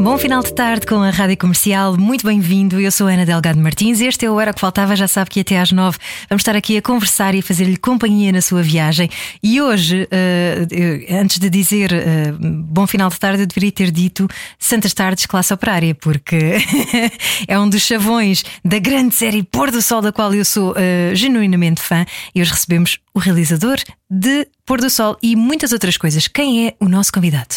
Bom final de tarde com a Rádio Comercial, muito bem-vindo. Eu sou Ana Delgado Martins. Este é o Era que Faltava, já sabe que até às nove vamos estar aqui a conversar e a fazer-lhe companhia na sua viagem. E hoje, uh, antes de dizer uh, bom final de tarde, eu deveria ter dito Santas Tardes Classe Operária, porque é um dos chavões da grande série Pôr do Sol, da qual eu sou uh, genuinamente fã. E hoje recebemos o realizador de Pôr do Sol e muitas outras coisas. Quem é o nosso convidado?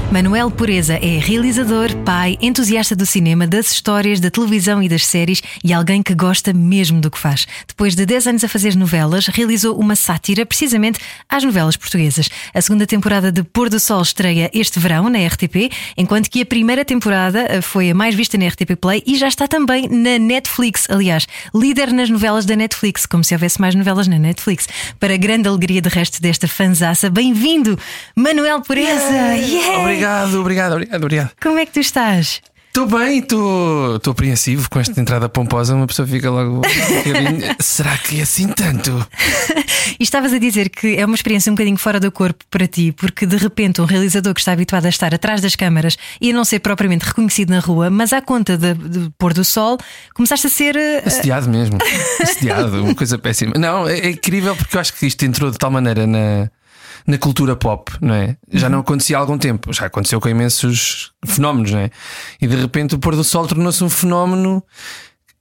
Manuel Pureza é realizador, pai, entusiasta do cinema, das histórias, da televisão e das séries e alguém que gosta mesmo do que faz. Depois de 10 anos a fazer novelas, realizou uma sátira precisamente às novelas portuguesas. A segunda temporada de Pôr do Sol estreia este verão na RTP, enquanto que a primeira temporada eh, foi a mais vista na RTP Play e já está também na Netflix. Aliás, líder nas novelas da Netflix, como se houvesse mais novelas na Netflix. Para grande alegria de resto desta fanzaça, bem-vindo, Manuel Pureza! Yeah. Yeah. Obrigado, obrigado, obrigado, obrigado. Como é que tu estás? Estou bem, estou apreensivo com esta entrada pomposa. Uma pessoa fica logo. Será que é assim tanto? e estavas a dizer que é uma experiência um bocadinho fora do corpo para ti, porque de repente um realizador que está habituado a estar atrás das câmaras e a não ser propriamente reconhecido na rua, mas à conta de, de pôr do sol, começaste a ser. Uh... Assediado mesmo. Assediado, uma coisa péssima. Não, é, é incrível porque eu acho que isto entrou de tal maneira na na cultura pop, não é? Já não acontecia há algum tempo, já aconteceu com imensos fenómenos, não é? E de repente o pôr do sol tornou-se um fenómeno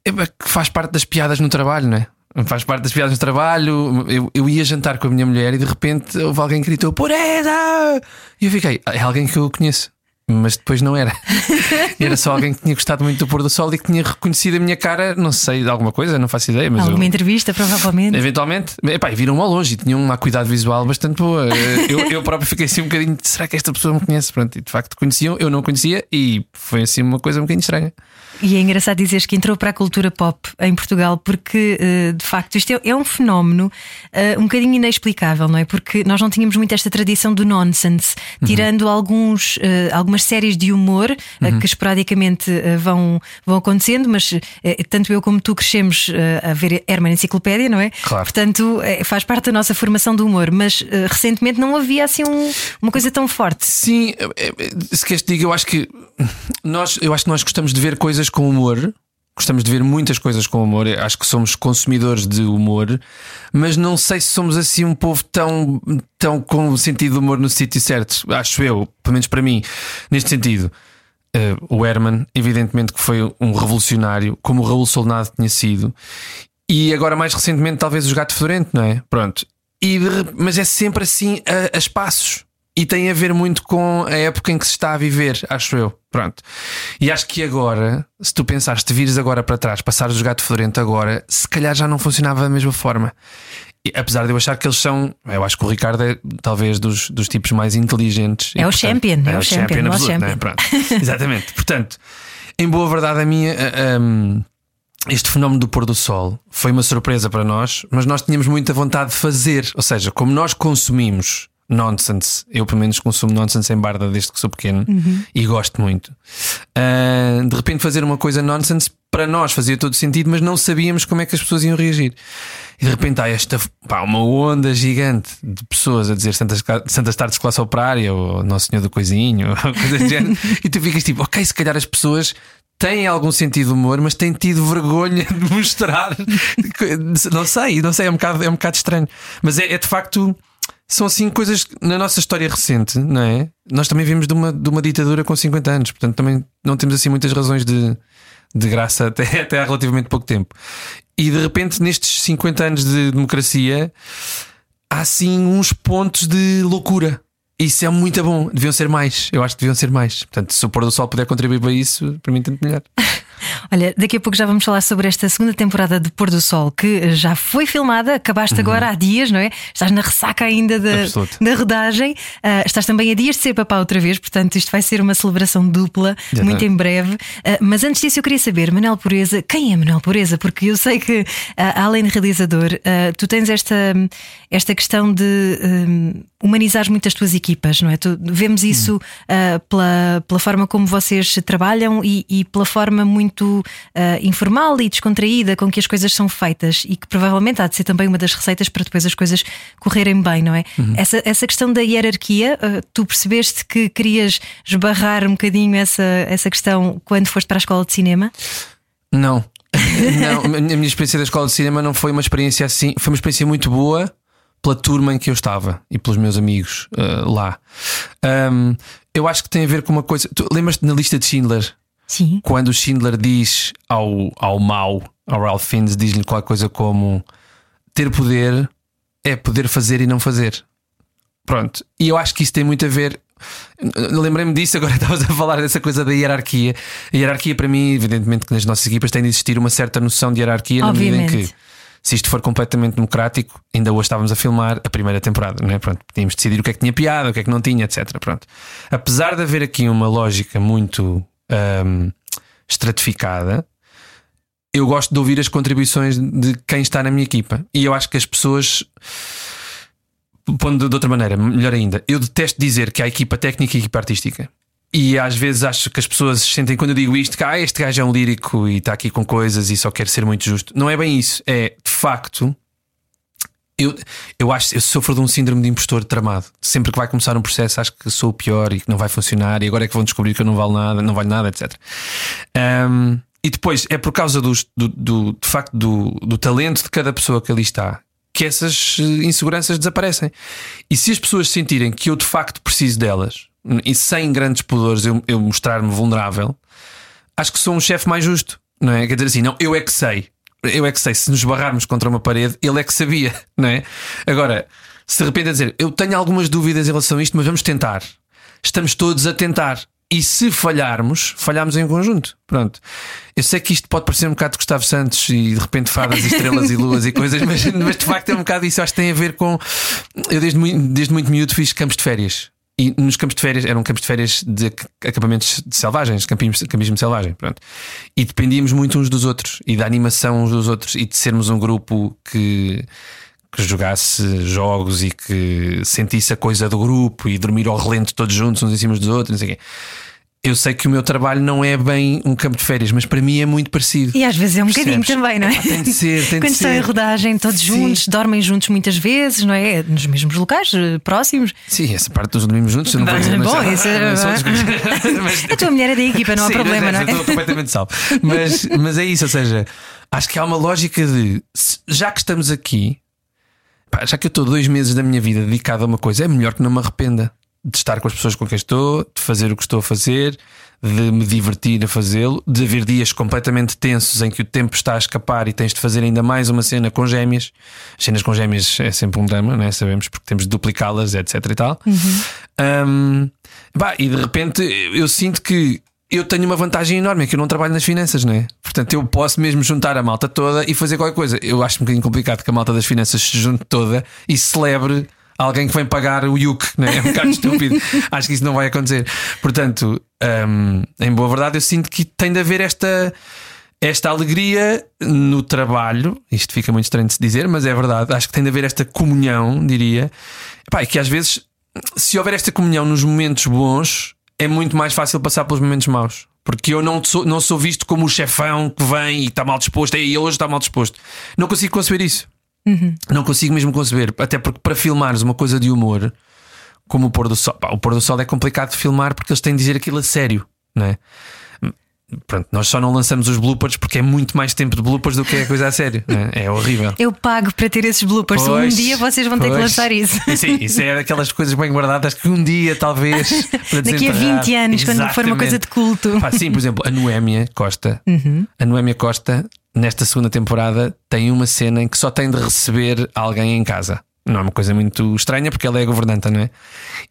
que faz parte das piadas no trabalho, não é? Faz parte das piadas no trabalho. Eu, eu ia jantar com a minha mulher e de repente houve alguém que gritou Pureza! E eu fiquei, é alguém que eu conheço mas depois não era. era só alguém que tinha gostado muito do pôr do sol e que tinha reconhecido a minha cara, não sei, de alguma coisa, não faço ideia. Mas alguma eu, entrevista, provavelmente. Eventualmente. Epá, viram-me ao longe e tinham uma cuidado visual bastante boa. Eu, eu próprio fiquei assim um bocadinho, será que esta pessoa me conhece? Pronto, e de facto conheciam, eu não conhecia e foi assim uma coisa um bocadinho estranha. E é engraçado dizeres que entrou para a cultura pop em Portugal, porque eh, de facto isto é, é um fenómeno uh, um bocadinho inexplicável, não é? Porque nós não tínhamos muito esta tradição do nonsense, uhum. tirando alguns, uh, algumas séries de humor uhum. uh, que esporadicamente vão, vão acontecendo, mas tanto eu como tu crescemos a ver Herman Enciclopédia, não é? Claro. Portanto, faz parte da nossa formação do humor, mas recentemente não havia assim um, uma coisa tão forte. Sim, se queres te diga, eu acho que nós, eu acho que nós gostamos de ver coisas com humor. Gostamos de ver muitas coisas com humor. Acho que somos consumidores de humor, mas não sei se somos assim um povo tão, tão com sentido de humor no sítio certo. Acho eu, pelo menos para mim, neste sentido. Uh, o Herman, evidentemente, que foi um revolucionário, como o Raul Solnado tinha sido, e agora mais recentemente, talvez o Gato Fedorento, não é? Pronto. E mas é sempre assim a, a espaços. E tem a ver muito com a época em que se está a viver, acho eu. Pronto. E acho que agora, se tu pensares, te vires agora para trás, passares o gato fedorento agora, se calhar já não funcionava da mesma forma. E, apesar de eu achar que eles são, eu acho que o Ricardo é talvez dos, dos tipos mais inteligentes. É e, o portanto, champion, é, é o champion, champion absoluto, champion. Né? Pronto. Exatamente. Portanto, em boa verdade, a minha. Um, este fenómeno do pôr do sol foi uma surpresa para nós, mas nós tínhamos muita vontade de fazer. Ou seja, como nós consumimos nonsense. Eu, pelo menos, consumo nonsense em barda desde que sou pequeno uhum. e gosto muito. Uh, de repente, fazer uma coisa nonsense para nós fazia todo sentido, mas não sabíamos como é que as pessoas iam reagir. E de repente há esta pá, uma onda gigante de pessoas a dizer Santas, Santas Tardes Classe Operária ou Nosso Senhor do Coisinho, ou coisa do género, e tu ficas tipo, ok, se calhar as pessoas têm algum sentido de humor, mas têm tido vergonha de mostrar. não sei, não sei, é um bocado, é um bocado estranho. Mas é, é de facto são assim coisas na nossa história recente, não é? Nós também vimos de uma, de uma ditadura com 50 anos, portanto também não temos assim muitas razões de, de graça até, até há relativamente pouco tempo. E de repente, nestes 50 anos de democracia, há assim uns pontos de loucura. Isso é muito bom, deviam ser mais. Eu acho que deviam ser mais. Portanto, se o pôr do sol puder contribuir para isso, para mim, tanto melhor. Olha, daqui a pouco já vamos falar sobre esta segunda temporada de Pôr do Sol que já foi filmada, acabaste uhum. agora há dias, não é? Estás na ressaca ainda da, da rodagem, uh, estás também a dias de ser papá outra vez, portanto isto vai ser uma celebração dupla, já muito em breve. Uh, mas antes disso, eu queria saber, Manuel Pureza, quem é Manuel Pureza? Porque eu sei que, uh, além de realizador, tu tens esta, esta questão de humanizar muito as tuas equipas, não é? Tu, vemos isso uhum. pela, pela forma como vocês trabalham e, e pela forma muito informal e descontraída com que as coisas são feitas e que provavelmente há de ser também uma das receitas para depois as coisas correrem bem, não é? Uhum. Essa, essa questão da hierarquia, uh, tu percebeste que querias esbarrar um bocadinho essa, essa questão quando foste para a escola de cinema? Não. não, a minha experiência da escola de cinema não foi uma experiência assim, foi uma experiência muito boa pela turma em que eu estava e pelos meus amigos uh, lá. Um, eu acho que tem a ver com uma coisa. Tu lembras-te na lista de Schindler? Sim. Quando o Schindler diz ao, ao mau, ao Ralph Fiennes, diz-lhe qualquer coisa como ter poder é poder fazer e não fazer. Pronto. E eu acho que isso tem muito a ver. Lembrei-me disso, agora estavas a falar dessa coisa da hierarquia. A hierarquia, para mim, evidentemente, que nas nossas equipas tem de existir uma certa noção de hierarquia Obviamente. na medida em que, se isto for completamente democrático, ainda hoje estávamos a filmar a primeira temporada, não é? Pronto, tínhamos de decidir o que é que tinha piada, o que é que não tinha, etc. Pronto. Apesar de haver aqui uma lógica muito um, estratificada, eu gosto de ouvir as contribuições de quem está na minha equipa. E eu acho que as pessoas. Pondo de outra maneira, melhor ainda, eu detesto dizer que há equipa técnica e equipa artística. E às vezes acho que as pessoas sentem quando eu digo isto que ah, este gajo é um lírico e está aqui com coisas e só quer ser muito justo. Não é bem isso. É de facto. Eu, eu acho eu sofro de um síndrome de impostor tramado. Sempre que vai começar um processo, acho que sou o pior e que não vai funcionar, e agora é que vão descobrir que eu não vale nada, não vale nada, etc. Um, e depois é por causa do, do, do, de facto do, do talento de cada pessoa que ali está que essas eh, inseguranças desaparecem. E se as pessoas sentirem que eu de facto preciso delas e sem grandes pudores eu, eu mostrar-me vulnerável, acho que sou um chefe mais justo, não é? Quer dizer assim, não, eu é que sei. Eu é que sei, se nos barrarmos contra uma parede, ele é que sabia, não é? Agora, se de repente a dizer, eu tenho algumas dúvidas em relação a isto, mas vamos tentar. Estamos todos a tentar. E se falharmos, falhamos em conjunto. Pronto. Eu sei que isto pode parecer um bocado de Gustavo Santos e de repente fadas, estrelas e luas e coisas, mas, mas de facto é um bocado isso. Acho que tem a ver com. Eu desde muito, desde muito miúdo fiz campos de férias. E nos campos de férias eram campos de férias de acampamentos de selvagens, campismo, campismo selvagem. Pronto. E dependíamos muito uns dos outros e da animação uns dos outros e de sermos um grupo que que jogasse jogos e que sentisse a coisa do grupo e dormir ao relento todos juntos, uns em cima dos outros, não sei o quê. Eu sei que o meu trabalho não é bem um campo de férias, mas para mim é muito parecido. E às vezes é um Percebes? bocadinho também, não é? tem de ser, tem Quando de estão ser. em rodagem, todos Sim. juntos, dormem juntos muitas vezes, não é? Nos mesmos locais, eh, próximos. Sim, essa parte dos dormimos juntos, eu não vou dizer Bom, isso é. mas... A tua mulher é da equipa, não há Sim, problema, não, é? Estou completamente salvo. Mas, mas é isso, ou seja, acho que há uma lógica de já que estamos aqui, já que eu estou dois meses da minha vida dedicado a uma coisa, é melhor que não me arrependa de estar com as pessoas com quem estou, de fazer o que estou a fazer, de me divertir a fazê-lo, de haver dias completamente tensos em que o tempo está a escapar e tens de fazer ainda mais uma cena com gêmeas. As cenas com gêmeas é sempre um drama, né? sabemos, porque temos de duplicá-las, etc. e tal. Uhum. Um, bah, e de repente eu sinto que eu tenho uma vantagem enorme, é que eu não trabalho nas finanças, não é? Portanto, eu posso mesmo juntar a malta toda e fazer qualquer coisa. Eu acho um bocadinho complicado que a malta das finanças se junte toda e celebre alguém que vem pagar o IUC, não é? É um bocado estúpido. Acho que isso não vai acontecer. Portanto, um, em boa verdade, eu sinto que tem de haver esta. Esta alegria no trabalho, isto fica muito estranho de se dizer, mas é verdade. Acho que tem de haver esta comunhão, diria. E que às vezes, se houver esta comunhão nos momentos bons, é muito mais fácil passar pelos momentos maus. Porque eu não sou, não sou visto como o chefão que vem e está mal disposto, e hoje está mal disposto. Não consigo conceber isso. Uhum. Não consigo mesmo conceber. Até porque para filmares uma coisa de humor, como o pôr do sol, pá, o pôr do sol é complicado de filmar porque eles têm de dizer aquilo a sério, não é? Pronto, nós só não lançamos os bloopers porque é muito mais tempo de bloopers do que a coisa a sério. É? é horrível. Eu pago para ter esses bloopers. Pois, um dia vocês vão ter pois. que lançar isso. Sim, isso é daquelas coisas bem guardadas que um dia, talvez. Daqui a desenterrar. 20 anos, quando for uma coisa de culto. Pá, sim, por exemplo, a Noémia Costa. Uhum. A Noémia Costa, nesta segunda temporada, tem uma cena em que só tem de receber alguém em casa. Não é uma coisa muito estranha porque ela é governanta, não é?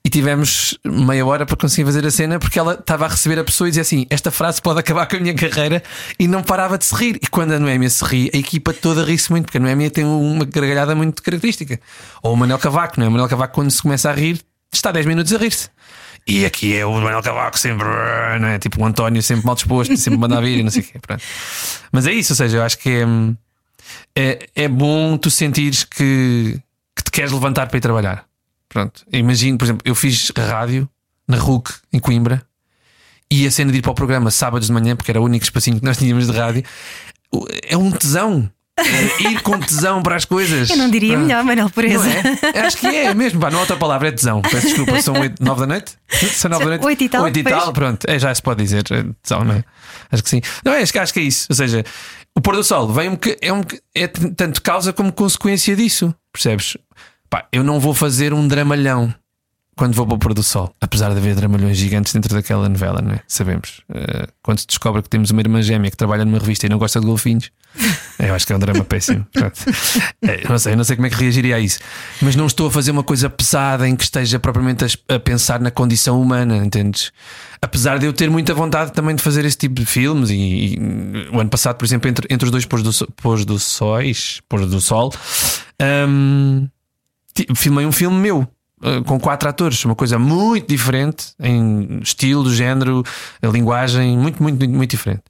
E tivemos meia hora para conseguir fazer a cena porque ela estava a receber a pessoa e dizia assim: Esta frase pode acabar com a minha carreira e não parava de se rir. E quando a Noémia se ri, a equipa toda ri-se muito, porque a Noémia tem uma gargalhada muito característica. Ou o Manel Cavaco, não é? O Manel Cavaco, quando se começa a rir, está 10 minutos a rir-se. E aqui é o Manuel Cavaco sempre, não é? Tipo o António sempre mal disposto, sempre manda vir e não sei o quê. Pronto. Mas é isso, ou seja, eu acho que é, é, é bom tu sentires que, que te queres levantar para ir trabalhar. Pronto. Imagino, por exemplo, eu fiz rádio na RUC em Coimbra e a cena de ir para o programa sábados de manhã, porque era o único espacinho que nós tínhamos de rádio, é um tesão. É ir com tesão para as coisas. Eu não diria Pronto. melhor, Manel Pureza. É? Acho que é mesmo. Pá, não há outra palavra, é tesão. Peço desculpa, são 8, 9 da noite? São 9 da noite? Oito e tal, Oito e pois. tal, pronto. É, já se pode dizer é tesão, não é? Acho que sim. Não, é, acho, que- acho que é isso. Ou seja, o pôr do sol vem um, boca- é, um, é tanto causa como consequência disso. Percebes? Pá, eu não vou fazer um dramalhão quando vou para o pôr do sol, apesar de haver dramalhões gigantes dentro daquela novela, não é? Sabemos. Eh, quando se descobre que temos uma irmã gêmea que trabalha numa revista e não gosta de golfinhos, eu acho que é um drama péssimo. Eh, eu não sei, eu não sei como é que reagiria a isso, mas não estou a fazer uma coisa pesada em que esteja propriamente a, a pensar na condição humana, entendes? Apesar de eu ter muita vontade também de fazer esse tipo de filmes, e, e, hum, o ano passado, por exemplo, entre, entre os dois pôs do, pôs do sóis, pôs do sol, ti- filmei um filme meu. Eh, Com quatro atores, uma coisa muito diferente em estilo, género, a linguagem, muito, muito, muito, muito diferente.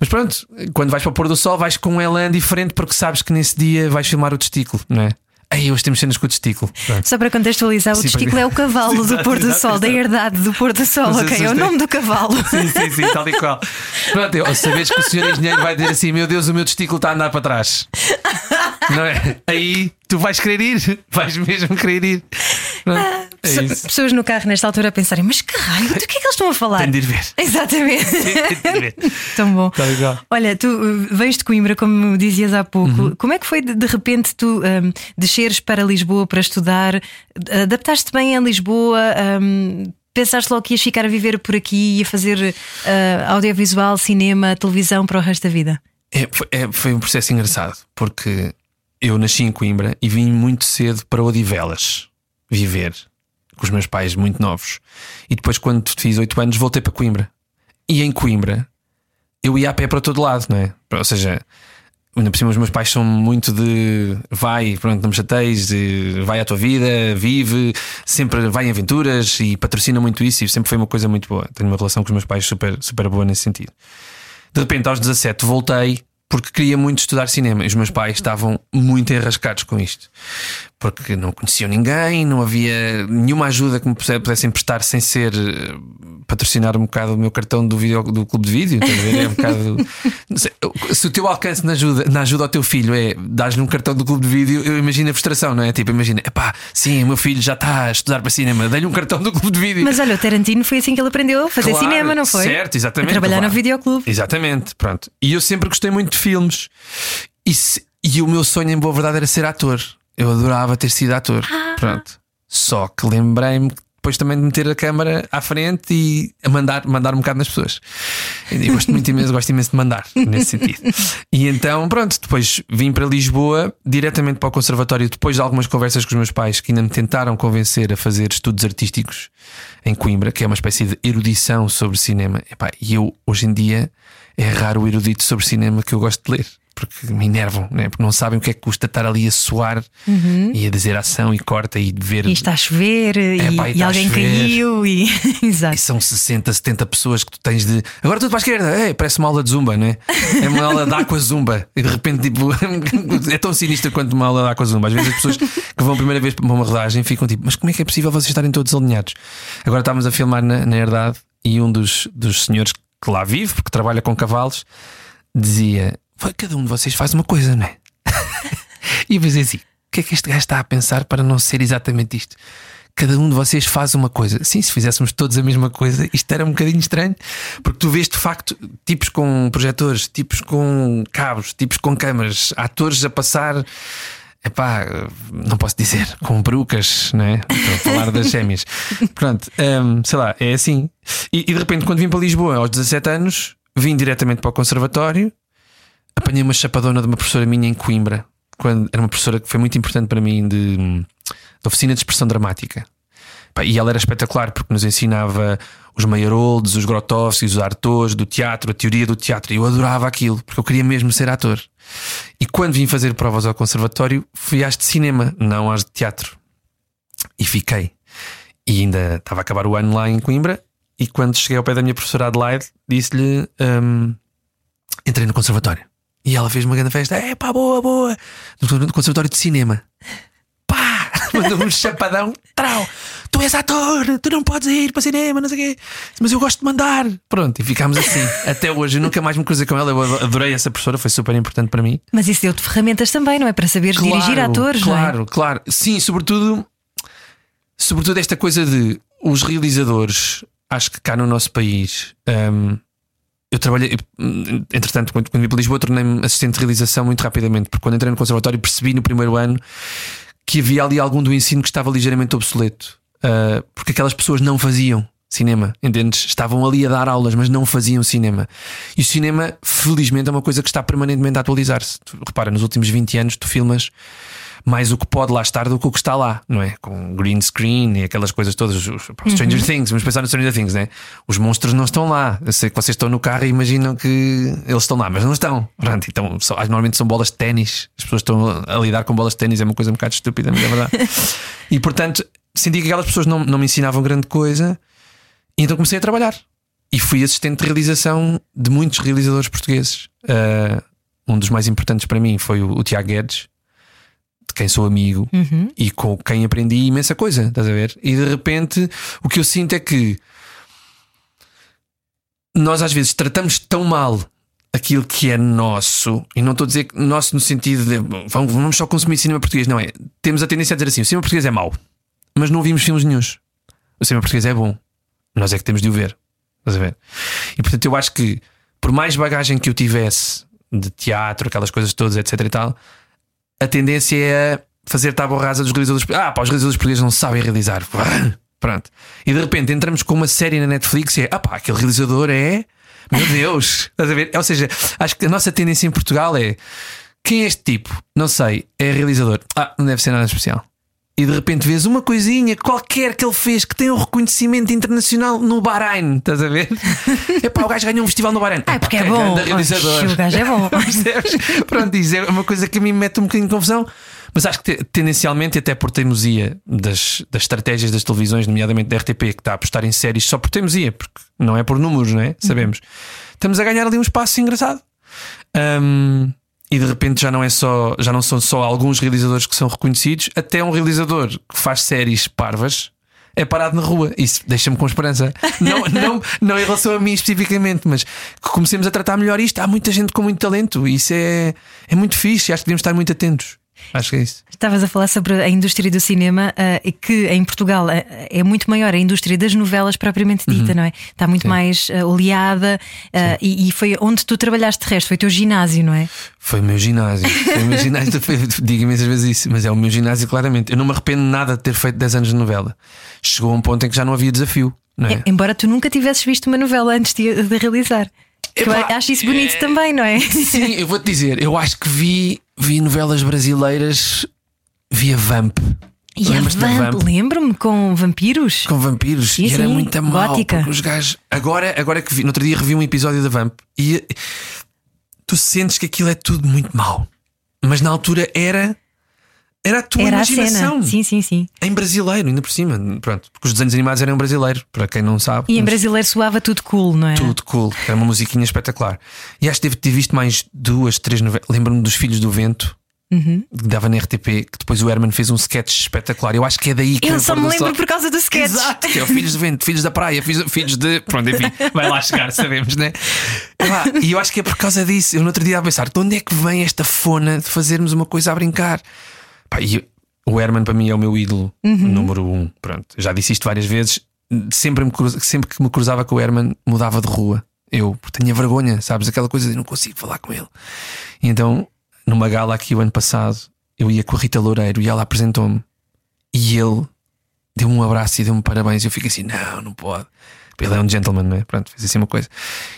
Mas pronto, quando vais para o pôr do sol, vais com um elan diferente porque sabes que nesse dia vais filmar o testículo, não é? Aí hoje temos cenas com o testículo. Pronto. Só para contextualizar, o Sim, testículo para- é o cavalo do pôr do exato, sol, da herdade do pôr do sol, ok? É o nome do cavalo. Sim, sim, sim, tal e qual. Pronto, eu, saberes que o senhor engenheiro vai dizer assim: Meu Deus, o meu testículo está a andar para trás. Não é? Aí tu vais querer ir, vais mesmo querer ir. Pronto, é isso. Pessoas no carro nesta altura a pensarem, mas que raio, do que é que eles estão a falar? Tenho de ir ver. Exatamente. Tenho de ver. Tão bom. Tal e qual. Olha, tu uh, vens de Coimbra, como dizias há pouco. Uhum. Como é que foi de, repente tu um, desceres para Lisboa para estudar? Adaptaste bem a Lisboa? Um, pensaste logo que ias ficar a viver por aqui e a fazer uh, audiovisual, cinema, televisão para o resto da vida? É, foi, é, foi um processo engraçado, porque eu nasci em Coimbra e vim muito cedo para Odivelas viver com os meus pais muito novos. E depois, quando fiz 8 anos, voltei para Coimbra. E em Coimbra eu ia a pé para todo lado, não é? Ou seja, ainda por cima os meus pais são muito de vai, pronto, não me chateis, vai à tua vida, vive, sempre vai em aventuras e patrocina muito isso e sempre foi uma coisa muito boa. Tenho uma relação com os meus pais super, super boa nesse sentido. De repente, aos 17, voltei porque queria muito estudar cinema. E os meus pais estavam muito enrascados com isto. Porque não conheciam ninguém, não havia nenhuma ajuda que me pudesse- pudessem prestar sem ser eh, patrocinar um bocado o meu cartão do, vídeo, do clube de vídeo. É um bocado. sei, se o teu alcance na ajuda, na ajuda ao teu filho é dar-lhe um cartão do clube de vídeo, eu imagino a frustração, não é? Tipo, imagina, epá, sim, o meu filho já está a estudar para cinema, dei-lhe um cartão do clube de vídeo. Mas olha, o Tarantino foi assim que ele aprendeu a fazer Claro, cinema, não foi? Certo, exatamente. A trabalhar claro. no videoclube. Exatamente, pronto. E eu sempre gostei muito de filmes. E, se- e o meu sonho, em boa verdade, era ser ator. Eu adorava ter sido ator. Ah. Pronto. Só que lembrei-me depois também de meter a câmara à frente e a mandar, mandar um bocado nas pessoas. Eu gosto muito imenso, gosto imenso de mandar, nesse sentido. E então, pronto, depois vim para Lisboa, diretamente para o Conservatório, depois de algumas conversas com os meus pais que ainda me tentaram convencer a fazer estudos artísticos em Coimbra, que é uma espécie de erudição sobre cinema. Epá, e eu, hoje em dia, é raro o erudito sobre cinema que eu gosto de ler. Porque me enervam, né? porque não sabem o que é que custa estar ali a suar e a dizer ação e corta e ver. E está a chover e, Epá, e e alguém caiu e. Exato. E são 60, 70 pessoas que tu tens de. Agora tudo para a esquerda, Ei, parece uma aula de zumba, não é? É uma aula de aqua zumba. E de repente, tipo, é tão sinistro quanto uma aula de aqua zumba. Às vezes as pessoas que vão a primeira vez para uma rodagem ficam tipo, mas como é que é possível vocês estarem todos alinhados? Agora estávamos a filmar na, na herdade e um dos, dos senhores que lá vive, porque trabalha com cavalos, dizia: "Vai, cada um de vocês faz uma coisa, não é? E eu pensei assim: o que é que este gajo está a pensar para não ser exatamente isto? Cada um de vocês faz uma coisa. Sim, se fizéssemos todos a mesma coisa, isto era um bocadinho estranho, porque tu vês de facto tipos com projetores, tipos com cabos, tipos com câmaras, atores a passar. Epá, não posso dizer, com perucas, não é? Estou a falar das gêmeas. Pronto, hum, sei lá, é assim. E, e de repente, quando vim para Lisboa aos 17 anos, vim diretamente para o conservatório, apanhei uma chapadona de uma professora minha em Coimbra, quando era uma professora que foi muito importante para mim de, de oficina de expressão dramática. E ela era espetacular porque nos ensinava os Meyerholds, os Grotowski, os Artós do teatro, a teoria do teatro. E eu adorava aquilo porque eu queria mesmo ser ator. E quando vim fazer provas ao conservatório, fui às de cinema, não às de teatro. E fiquei. E ainda estava a acabar o ano lá em Coimbra. E quando cheguei ao pé da minha professora Adelaide, disse-lhe: hum, entrei no conservatório. E ela fez uma grande festa. É pá, boa, boa. No conservatório de cinema. Pá! Mandou-me um chapadão. Trau! Tu és ator, tu não podes ir para cinema, não sei o quê. Mas eu gosto de mandar. Pronto, e ficámos assim. Até hoje, eu nunca mais me cruzei com ela. Eu adorei essa professora, foi super importante para mim. Mas isso deu-te ferramentas também, não é? Para saberes Claro, dirigir atores, Claro, não é? claro. Sim, sobretudo, sobretudo esta coisa de os realizadores, acho que cá no nosso país. hum, eu trabalhei, entretanto, quando, quando vim para Lisboa, tornei-me assistente de realização muito rapidamente, porque quando entrei no conservatório percebi no primeiro ano que havia ali algum do ensino que estava ligeiramente obsoleto, Ah, porque aquelas pessoas não faziam cinema, entendes? Estavam ali a dar aulas, mas não faziam cinema. E o cinema, felizmente, é uma coisa que está permanentemente a atualizar-se. Tu, repara, nos últimos 20 anos tu filmas mais o que pode lá estar do que o que está lá, não é? Com green screen e aquelas coisas todas. os- Stranger Things, vamos pensar no Stranger Things, né? Os monstros não estão lá. Eu sei que vocês estão no carro e imaginam que eles estão lá, mas não estão. Pronto, então, só- normalmente são bolas de ténis. As pessoas estão a lidar com bolas de ténis, é uma coisa um bocado estúpida, mas é verdade. e portanto, senti que aquelas pessoas não, não me ensinavam grande coisa, e então comecei a trabalhar. E fui assistente de realização de muitos realizadores portugueses. Ah, um dos mais importantes para mim foi o, o Tiago Guedes, de quem sou amigo Uhum. e com quem aprendi imensa coisa, estás a ver? E de repente o que eu sinto é que nós às vezes tratamos tão mal aquilo que é nosso, e não estou a dizer que nosso no sentido de vamos, vamos só consumir cinema português, não é? Temos a tendência a dizer assim: o cinema português é mau, mas não ouvimos filmes nenhums. O cinema português é bom, nós é que temos de o ver, estás a ver? E portanto eu acho que por mais bagagem que eu tivesse de teatro, aquelas coisas todas, etc e tal, a tendência é fazer tábua rasa dos realizadores. Ah, pá, os realizadores portugueses não sabem realizar. Pronto. E de repente entramos com uma série na Netflix e é, ah pá, aquele realizador é. Meu Deus! Estás a ver? Ou seja, acho que a nossa tendência em Portugal é. Quem é este tipo? Não sei. É realizador. Ah, não deve ser nada especial. E de repente vês uma coisinha qualquer que ele fez que tem um reconhecimento internacional no Bahrein. Estás a ver? É pá, o gajo ganhou um festival no Bahrein. Ah, porque é bom. realizador. O gajo é bom. Pronto, isso é uma coisa que a mim me mete um bocadinho de confusão. Mas acho que te- tendencialmente, até por teimosia das, das estratégias das televisões, nomeadamente da RTP, que está a apostar em séries só por teimosia, porque não é por números, não é? Sabemos. Estamos a ganhar ali um espaço engraçado. Hum, e de repente já não é só, já não são só alguns realizadores que são reconhecidos, até um realizador que faz séries parvas é parado na rua. Isso deixa-me com esperança. Não, não, não em relação a mim especificamente, mas que comecemos a tratar melhor isto. Há muita gente com muito talento. e Isso é, é muito fixe. Acho que devemos estar muito atentos. Acho que é isso. Estavas a falar sobre a indústria do cinema e que em Portugal ah, é muito maior a indústria das novelas propriamente dita, não é? Está muito Sim. mais ah, oleada ah, e, e foi onde tu trabalhaste de resto, foi o teu ginásio, não é? Foi o meu ginásio. Foi o meu ginásio. Digo imensas vezes isso, mas é o meu ginásio, claramente. Eu não me arrependo nada de ter feito 10 anos de novela. Chegou a um ponto em que já não havia desafio. Não é? E- Embora tu nunca tivesses visto uma novela antes de, de realizar. Que eu Epá, acho isso bonito também, não é? Sim, eu vou-te dizer, eu acho que vi, vi novelas brasileiras via Vamp. E a Vamp, lembro-me com vampiros. Com vampiros Sim, e era sim, muito mal os gajos. Agora, agora que vi, no outro dia revi um episódio da Vamp e tu sentes que aquilo é tudo muito mau. Mas na altura era. Era a tua Era a imaginação. cena. Sim, sim, sim. Em brasileiro, ainda por cima. Pronto, porque os desenhos animados eram brasileiro, para quem não sabe. E em brasileiro soava tudo cool, não é? Tudo cool. Era uma musiquinha espetacular. E acho que devo ter visto mais duas, três novelas. Lembro-me dos Filhos do Vento. Uhum. Que dava na RTP, que depois o Herman fez um sketch espetacular. Eu acho que é daí que Eu a só me lembro por causa do sketch. Exato, que é o Filhos do Vento, Filhos da Praia, Filhos, filhos de. Pronto, enfim, vai lá chegar, sabemos, né? E eu acho que é por causa disso. Eu no outro dia a pensar, de onde é que vem esta fona de fazermos uma coisa a brincar? Pá, e o Herman para mim é o meu ídolo número um. Pronto, já disse isto várias vezes. Sempre, me cruz- sempre que me cruzava com o Herman, mudava de rua. Eu tinha vergonha, sabes? Aquela coisa de não consigo falar com ele. E então, numa gala aqui o ano passado, eu ia com a Rita Loureiro e ela apresentou-me. E ele deu-me um abraço e deu-me parabéns. E eu fico assim: não, não pode. Ele é um gentleman, não é? Pronto, fez assim uma coisa.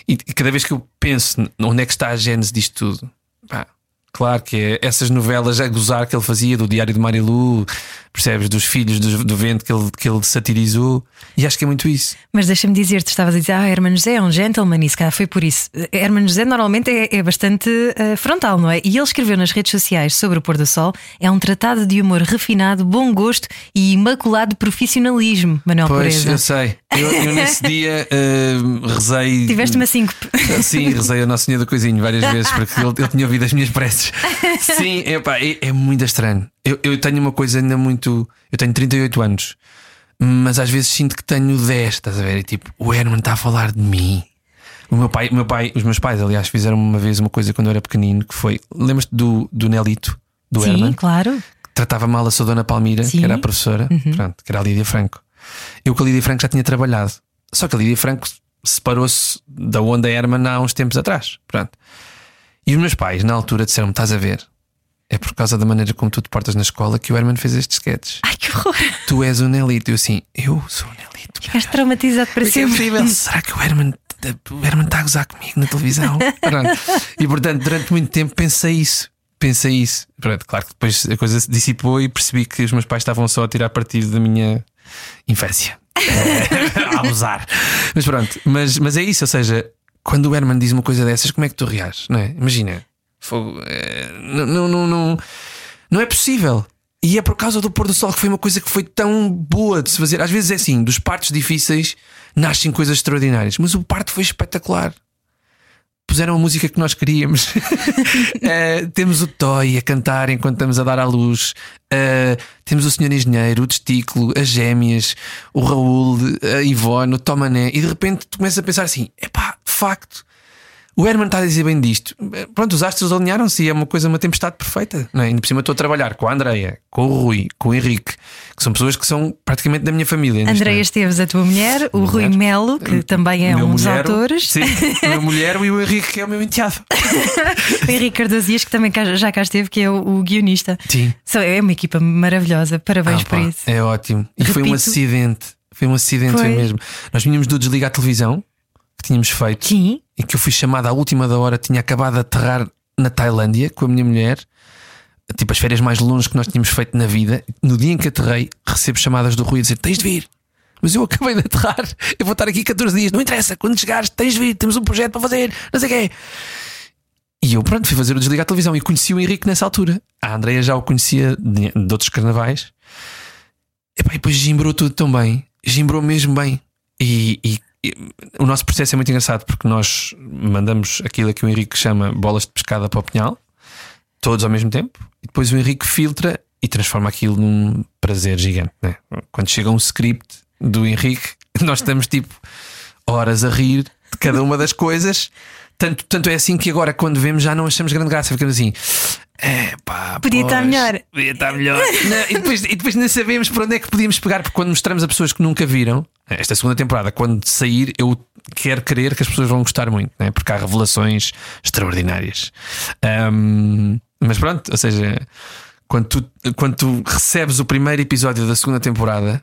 E, cada vez que eu penso onde é que está a gênese disto tudo, pá, claro que é essas novelas a gozar que ele fazia do Diário de Marilu, percebes? Dos filhos do, do vento que ele, que ele satirizou, e acho que é muito isso. Mas deixa-me dizer-te, estavas a dizer, ah, Herman José é um gentleman, e se calhar foi por isso. Herman José normalmente é, é bastante uh, frontal, não é? E ele escreveu nas redes sociais sobre o pôr do sol: é um tratado de humor refinado, bom gosto e imaculado profissionalismo, Manuel Pois, Pureza. eu sei. Eu, eu nesse dia uh, rezei. Tiveste uma síncope. Sim, rezei a Nossa Senhora do Coisinho várias vezes porque ele, ele tinha ouvido as minhas preces. Sim, epá, é, é muito estranho. Eu, eu tenho uma coisa ainda muito. Eu tenho 38 anos, mas às vezes sinto que tenho 10, estás a ver? E tipo, o Herman está a falar de mim. O meu pai, o meu pai, os meus pais, aliás, fizeram uma vez uma coisa quando eu era pequenino que foi. Lembras-te do, do Nelito, do Sim, Herman? claro. que tratava mal a sua dona Palmira, Sim. que era a professora, pronto, que era a Lídia Franco. Eu com a Lídia Franco já tinha trabalhado. Só que a Lídia Franco separou-se da onda Herman há uns tempos atrás. Pronto. E os meus pais, na altura, disseram-me: estás a ver? É por causa da maneira como tu te portas na escola que o Herman fez estes sketches. Ai, que horror! Tu és o Nelito. Eu assim, eu sou o Nelito. Ficaste traumatizado para é é sempre. possível? Será que o Herman, o Herman está a gozar comigo na televisão? E portanto, durante muito tempo pensei isso. Pensei isso. Pronto, claro que depois a coisa se dissipou e percebi que os meus pais estavam só a tirar partido da minha infância. a abusar. Mas pronto, mas, mas é isso. Ou seja, quando o Herman diz uma coisa dessas, como é que tu reages? Não é? Imagina, fogo, é, não, não, não, não é possível. E é por causa do pôr do sol que foi uma coisa que foi tão boa de se fazer. Às vezes é assim, dos partos difíceis nascem coisas extraordinárias, mas o parto foi espetacular. Puseram a música que nós queríamos. Eh, temos o Toy a cantar enquanto estamos a dar à luz. Eh, temos o Senhor Engenheiro, o Testículo, as Gêmeas, o Raul, a Ivone, o Tomané. E de repente tu começas a pensar assim: epá, de facto, o Herman está a dizer bem disto. Pronto, os astros alinharam-se e é uma coisa, uma tempestade perfeita. Não é? Ainda por cima estou a trabalhar com a Andreia, com o Rui, com o Henrique, que são pessoas que são praticamente da minha família. é? Esteves, a tua mulher, o Rui Mulher. Melo, que também é meu um dos mulher, autores, Sim, meu mulher e o Henrique, que é o meu enteado. o Henrique Cardoso Dias, que também já cá esteve, que é o, guionista. Sim. É uma equipa maravilhosa, parabéns Ah, por pá, isso. É ótimo. E foi um Repito. acidente. Foi um acidente, foi. Foi. mesmo. Nós vinhamos do desligar a televisão que tínhamos feito Sim, e que eu fui chamado à última da hora. Tinha acabado de aterrar na Tailândia com a minha mulher. Tipo, as férias mais longe que nós tínhamos feito na vida. No dia em que aterrei, recebo chamadas do Rui a dizer: tens de vir. Mas eu acabei de aterrar, eu vou estar aqui 14 dias, não interessa, quando chegares, tens de vir, temos um projeto para fazer, não sei o quê. E eu, pronto, fui fazer o desligar a televisão e conheci o Henrique nessa altura. A Andrea já o conhecia de, de outros carnavais. Epá, e depois gimbrou tudo tão bem, gimbrou mesmo bem. E, e- e o nosso processo é muito engraçado porque nós mandamos aquilo que o Henrique chama bolas de pescada para o pinhal, todos ao mesmo tempo, e depois o Henrique filtra e transforma aquilo num prazer gigante. né? Quando chega um script do Henrique, nós estamos tipo horas a rir de cada uma das coisas. Tanto, tanto é assim que agora, quando vemos, já não achamos grande graça, ficamos assim. É pá, Podia estar pois, melhor." Podia estar melhor. Não, e, depois, e depois nem sabemos para onde é que podíamos pegar, porque quando mostramos a pessoas que nunca viram, esta segunda temporada, quando sair, eu quero crer que as pessoas vão gostar muito, né? porque há revelações extraordinárias. Ahm, mas pronto, ou seja, quando tu, quando tu recebes o primeiro episódio da segunda temporada.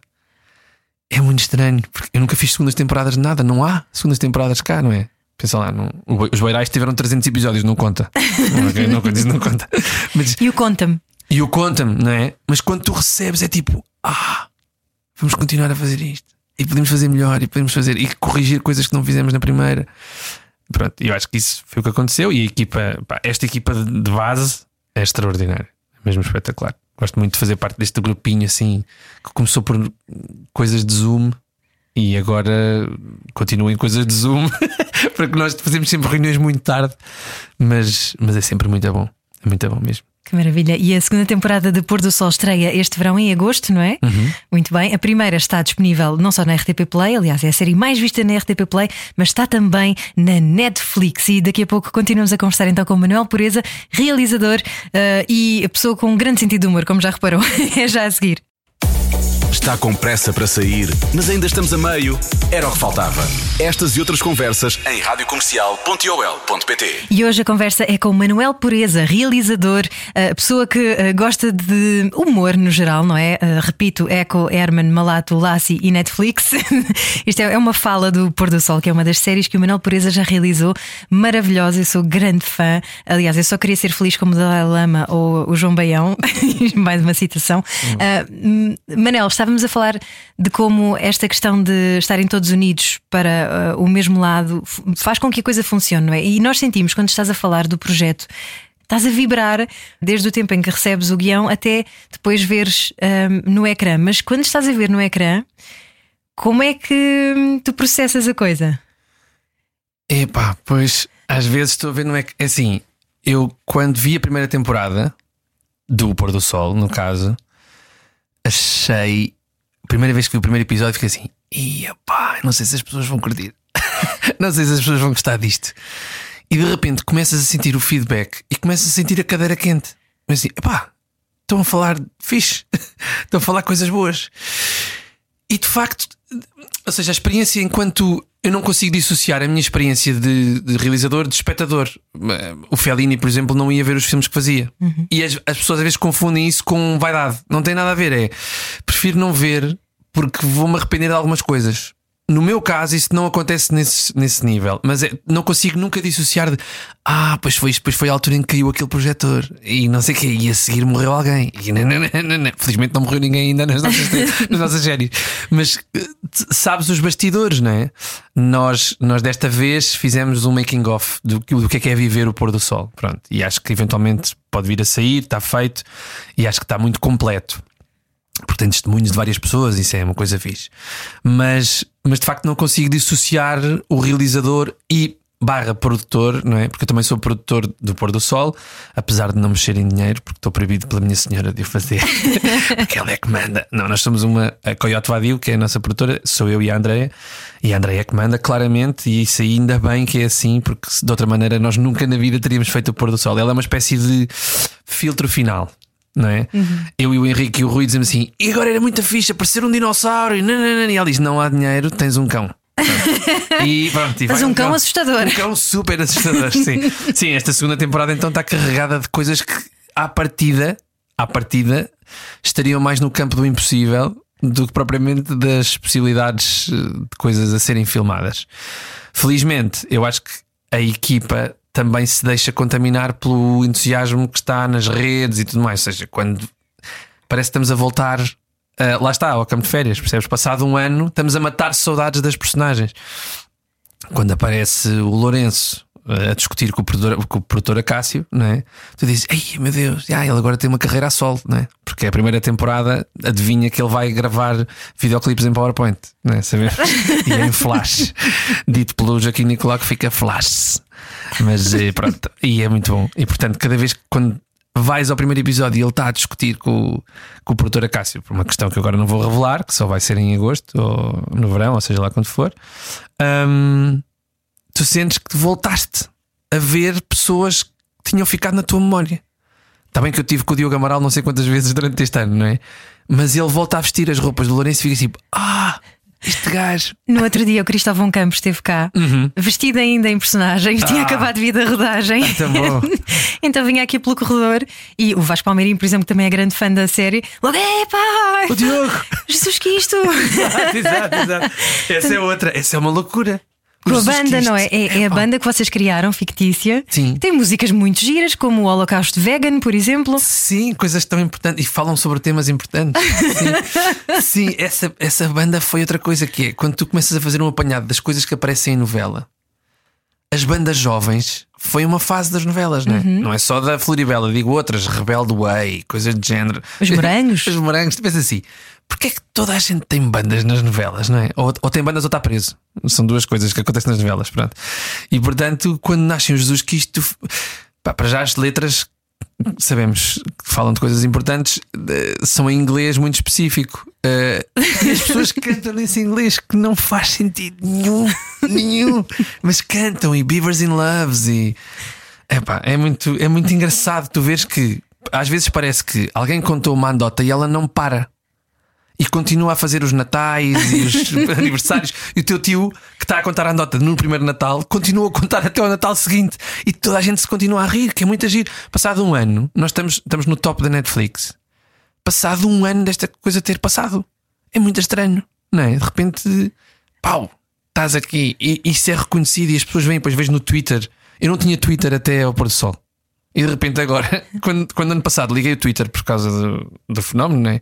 É muito estranho, porque eu nunca fiz segundas temporadas de nada, não há segundas temporadas cá, não é? Pensa lá, não, os Beirais tiveram 300 episódios, não conta. não, não, conta, isso não conta. Mas, e o conta-me. e o conta-me, não é? Mas quando tu recebes é tipo, ah, vamos continuar a fazer isto. E podemos fazer melhor, e podemos fazer e corrigir coisas que não fizemos na primeira. Pronto, eu acho que isso foi o que aconteceu. E a equipa, pá, esta equipa de de base é extraordinária, é mesmo espetacular. Gosto muito de fazer parte deste grupinho assim que começou por coisas de Zoom e agora continua em coisas de Zoom, porque nós fazemos sempre reuniões muito tarde, mas, mas é sempre muito bom. É muito bom mesmo. Que maravilha. E a segunda temporada de Pôr do Sol estreia este verão em agosto, não é? Uhum. Muito bem. A primeira está disponível não só na RTP Play, aliás, é a série mais vista na RTP Play, mas está também na Netflix. E daqui a pouco continuamos a conversar então com o Manuel Pureza, realizador eh, e a pessoa com um grande sentido de humor, como já reparou. é já a seguir. Está com pressa para sair, mas ainda estamos a meio? Era o que faltava. Estas e outras conversas em radiocomercial.ol.pt E hoje a conversa é com Manuel Pureza, realizador, a pessoa que uh, gosta de humor no geral, não é? Uh, repito, Eco, Herman, Malato, Lassi e Netflix. Isto é, é uma fala do Pôr do Sol, que é uma das séries que o Manuel Pureza já realizou. Maravilhosa, eu sou grande fã. Aliás, eu só queria ser feliz como o Dalai Lama ou o João Baião. Mais uma citação. Uh, Manel, estávamos a falar de como esta questão de estarem todos unidos para uh, o mesmo lado faz com que a coisa funcione, não é? E nós sentimos, quando estás a falar do projeto, estás a vibrar desde o tempo em que recebes o guião até depois veres um, no ecrã. Mas quando estás a ver no ecrã, como é que tu processas a coisa? Epá, pois às vezes estou a ver no ecrã. É assim, eu quando vi a primeira temporada do Pôr do Sol, no caso, achei. Primeira vez que vi o primeiro episódio, fiquei assim: ia pá, não sei se as pessoas vão curtir, não sei se as pessoas vão gostar disto. E de repente começas a sentir o feedback e começas a sentir a cadeira quente. Mas assim, pá, estão a falar fixe, estão a falar coisas boas. E de facto, ou seja, a experiência enquanto eu não consigo dissociar a minha experiência de, de, realizador de espectador. O Fellini, por exemplo, não ia ver os filmes que fazia. Uhum. E as, as, pessoas às vezes confundem isso com vaidade. Não tem nada a ver. É prefiro não ver porque vou-me arrepender de algumas coisas. No meu caso, isso não acontece nesse, nesse nível, mas é, não consigo nunca dissociar de ah, pois foi, pois foi a altura em que caiu aquele projetor e não sei o que, e a seguir morreu alguém. E, não, não, não, Felizmente não morreu ninguém ainda nas nossas, nas nossas séries, mas eh, sabes os bastidores, não é? Nós, nós desta vez fizemos um making-off do, do que é que é viver o pôr do sol. Pronto, e acho que eventualmente pode vir a sair, está feito e acho que está muito completo porque tem testemunhos de várias pessoas, isso é uma coisa fixe. Mas, mas de facto não consigo dissociar o realizador e barra produtor, não é? Porque eu também sou produtor do Pôr do Sol, apesar de não mexer em dinheiro, porque estou proibido pela minha senhora de o fazer, porque ela é que manda. Não, nós somos uma, a Coyote Vadio, que é a nossa produtora, sou eu e a Andrea, e a Andrea é que manda claramente, e isso ainda bem que é assim, porque de outra maneira nós nunca na vida teríamos feito o Pôr do Sol. Ela é uma espécie de filtro final não é? Uhum. Eu e o Henrique e o Rui dizemos assim: e agora era muita ficha parecer um dinossauro. E, nanana, e ela diz: não há dinheiro, tens um cão. e pronto, e Mas um, um cão, cão, assustador. Um cão super assustador, sim. sim, esta segunda temporada então está carregada de coisas que, à partida, à partida, estariam mais no campo do impossível do que propriamente das possibilidades eh, de coisas a serem filmadas. Felizmente, eu acho que a equipa também se deixa contaminar pelo entusiasmo que está nas redes e tudo mais. Ou seja, quando parece que estamos a voltar. Uh, lá está, ao campo de férias, percebes? Passado um ano, estamos a matar saudades das personagens. Quando aparece o Lourenço uh, a discutir com o produtor, com o produtor Acácio, não é? Tu dizes, ei meu Deus, ah, ele agora tem uma carreira a solo, não é? Porque a primeira temporada adivinha que ele vai gravar videoclipes em PowerPoint, não é? Saber? e é em flash, dito pelo Joaquim Nicolau que fica flash. Mas eh, pronto, e é muito bom. E portanto, cada vez que quando vais ao primeiro episódio e ele está a discutir com, com o produtor Acácio por uma questão que agora não vou revelar, que só vai ser em agosto ou no verão, ou seja lá quando for, tu sentes que voltaste a ver pessoas que tinham ficado na tua memória. Está bem que eu tive com o Diogo Amaral não sei quantas vezes durante este ano, não é? Mas ele volta a vestir as roupas do Lourenço e fica assim: Ah, este gajo. No outro dia o Cristóvão Campos esteve cá, uhum. vestido ainda em personagem, ah. tinha acabado de vir da rodagem. Ah, então vinha aqui pelo corredor e o Vasco Palmeirinho, por exemplo, que também é grande fã da série, logo, epá! O Diogo! Jesus que isto! exato, exato, exato. Essa é outra, essa é uma loucura. Com a banda, não é? É, é a banda que vocês criaram, fictícia. Sim. Tem músicas muito giras, como o Holocausto Vegan, por exemplo. Sim, coisas tão importantes. E falam sobre temas importantes. Sim, Sim essa, essa banda foi outra coisa que é quando tu começas a fazer um apanhado das coisas que aparecem em novela. As bandas jovens foi uma fase das novelas, não é? Uhum. Não é só da Floribela, digo outras, Rebelde Way, coisas de género. Os morangos. Os morangos, pensas assim, Porquê é que toda a gente tem bandas nas novelas, não é? Ou, ou tem bandas ou está preso. São duas coisas que acontecem nas novelas, pronto. E portanto, quando nascem os Jesus Cristo, pá, para já as letras sabemos que falam de coisas importantes, são em inglês muito específico. Uh, e as pessoas cantam nesse inglês que não faz sentido nenhum, nenhum, mas cantam e Beavers in Loves e epá, é muito, é muito engraçado tu vês que às vezes parece que alguém contou uma andota e ela não para. E continua a fazer os natais e os aniversários. E o teu tio, que está a contar a anedota no primeiro Natal, continua a contar até ao Natal seguinte. E toda a gente se continua a rir, que é muito agir. Passado um ano, nós estamos, estamos no top da Netflix. Passado um ano desta coisa ter passado. É muito estranho, não é? De repente, pau, estás aqui e isso é reconhecido e as pessoas vêm, depois vejo no Twitter. Eu não tinha Twitter até ao pôr do sol. E de repente agora, quando, quando ano passado liguei o Twitter por causa do, do fenómeno, não é?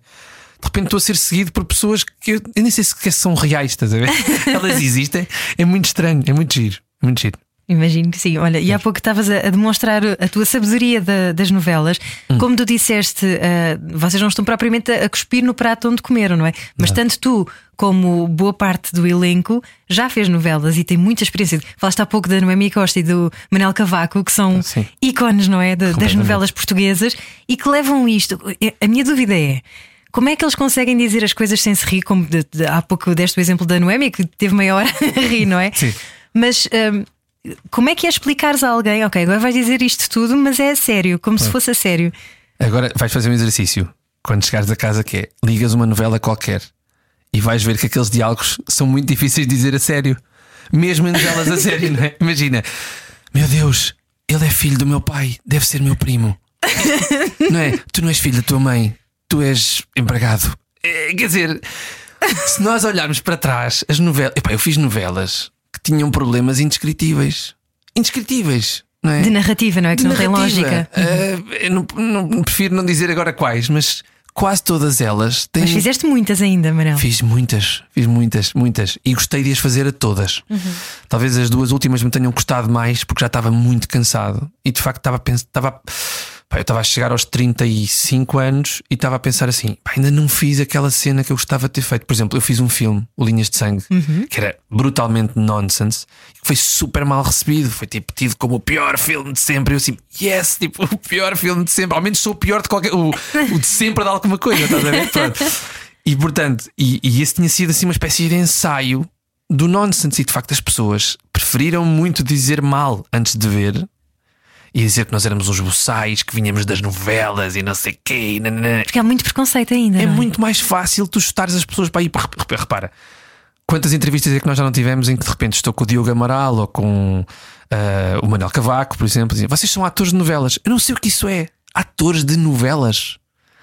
De repente estou a ser seguido por pessoas que eu, eu nem sei se são reais, estás a ver? Elas existem, é muito estranho, é muito giro, é muito giro. Imagino que sim. Olha, e há pouco estavas a, demonstrar a tua sabedoria da, das novelas. Hum. Como tu disseste, uh, vocês não estão propriamente a, cuspir no prato onde comeram, não é? Mas não. tanto tu como boa parte do elenco já fez novelas e tem muita experiência. Falaste há pouco da Noemi Costa e do Manel Cavaco, que são sim. ícones, não é? De, das novelas portuguesas e que levam isto. A minha dúvida é. Como é que eles conseguem dizer as coisas sem se rir? Como de, de, há pouco deste o exemplo da Noemi, que teve meia hora a rir, não é? Sim. Mas um, como é que é explicares a alguém, ok, agora vais dizer isto tudo, mas é a sério, como se fosse a sério? Agora vais fazer um exercício. Quando chegares a casa, que é ligas uma novela qualquer e vais ver que aqueles diálogos são muito difíceis de dizer a sério. Mesmo em novelas a sério, não é? Imagina, meu Deus, ele é filho do meu pai, deve ser meu primo. não é? Tu não és filho da tua mãe, tu és empregado. É, quer dizer, se nós olharmos para trás, as novelas. Epá, eu fiz novelas que tinham problemas indescritíveis. Indescritíveis. Não é? De narrativa, não é? Que De não narrativa. tem lógica. Uh, eu não, não, prefiro não dizer agora quais, mas quase todas elas têm. Mas fizeste muitas ainda, Manel. Fiz muitas, fiz muitas, muitas. E gostei de as fazer a todas. Uhum. Talvez as duas últimas me tenham custado mais porque já estava muito cansado. E de facto estava a pensar. Estava Pá, eu estava a chegar aos 35 anos e estava a pensar assim: pá, ainda não fiz aquela cena que eu gostava de ter feito. Por exemplo, eu fiz um filme, O Linhas de Sangue, uhum. que era brutalmente nonsense, que foi super mal recebido. Foi tipo tido como o pior filme de sempre. Eu assim, yes, tipo, o pior filme de sempre. Ao menos sou o pior de qualquer. O, o de sempre de alguma coisa, estás a ver? Pronto. E portanto, e, e esse tinha sido assim uma espécie de ensaio do nonsense. E de facto, as pessoas preferiram muito dizer mal antes de ver e dizer que nós éramos uns boçais, que vinhamos das novelas e não sei quê. Nanana. Porque há muito preconceito ainda. É, é, muito mais fácil tu chutares as pessoas para ir. Repara, quantas entrevistas é que nós já não tivemos em que de repente estou com o Diogo Amaral ou com uh, o Manuel Cavaco, por exemplo, dizem, vocês são atores de novelas. Eu não sei o que isso é. Atores de novelas.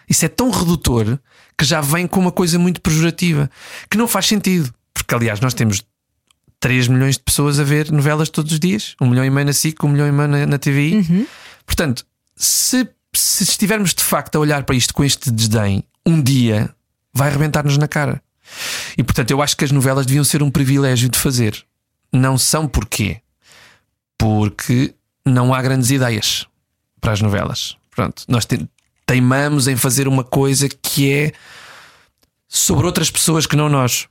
Isso é tão redutor que já vem com uma coisa muito pejorativa que não faz sentido. Porque, aliás, nós temos 3 milhões de pessoas a ver novelas todos os dias, 1 milhão e meio na SIC, 1 milhão e meio na, na TVI. Uhum. Portanto, se, se estivermos de facto a olhar para isto com este desdém, um dia vai arrebentar-nos na cara. E portanto, eu acho que as novelas deviam ser um privilégio de fazer. Não são porquê? Porque não há grandes ideias para as novelas. Pronto, nós teimamos em fazer uma coisa que é sobre outras pessoas que não nós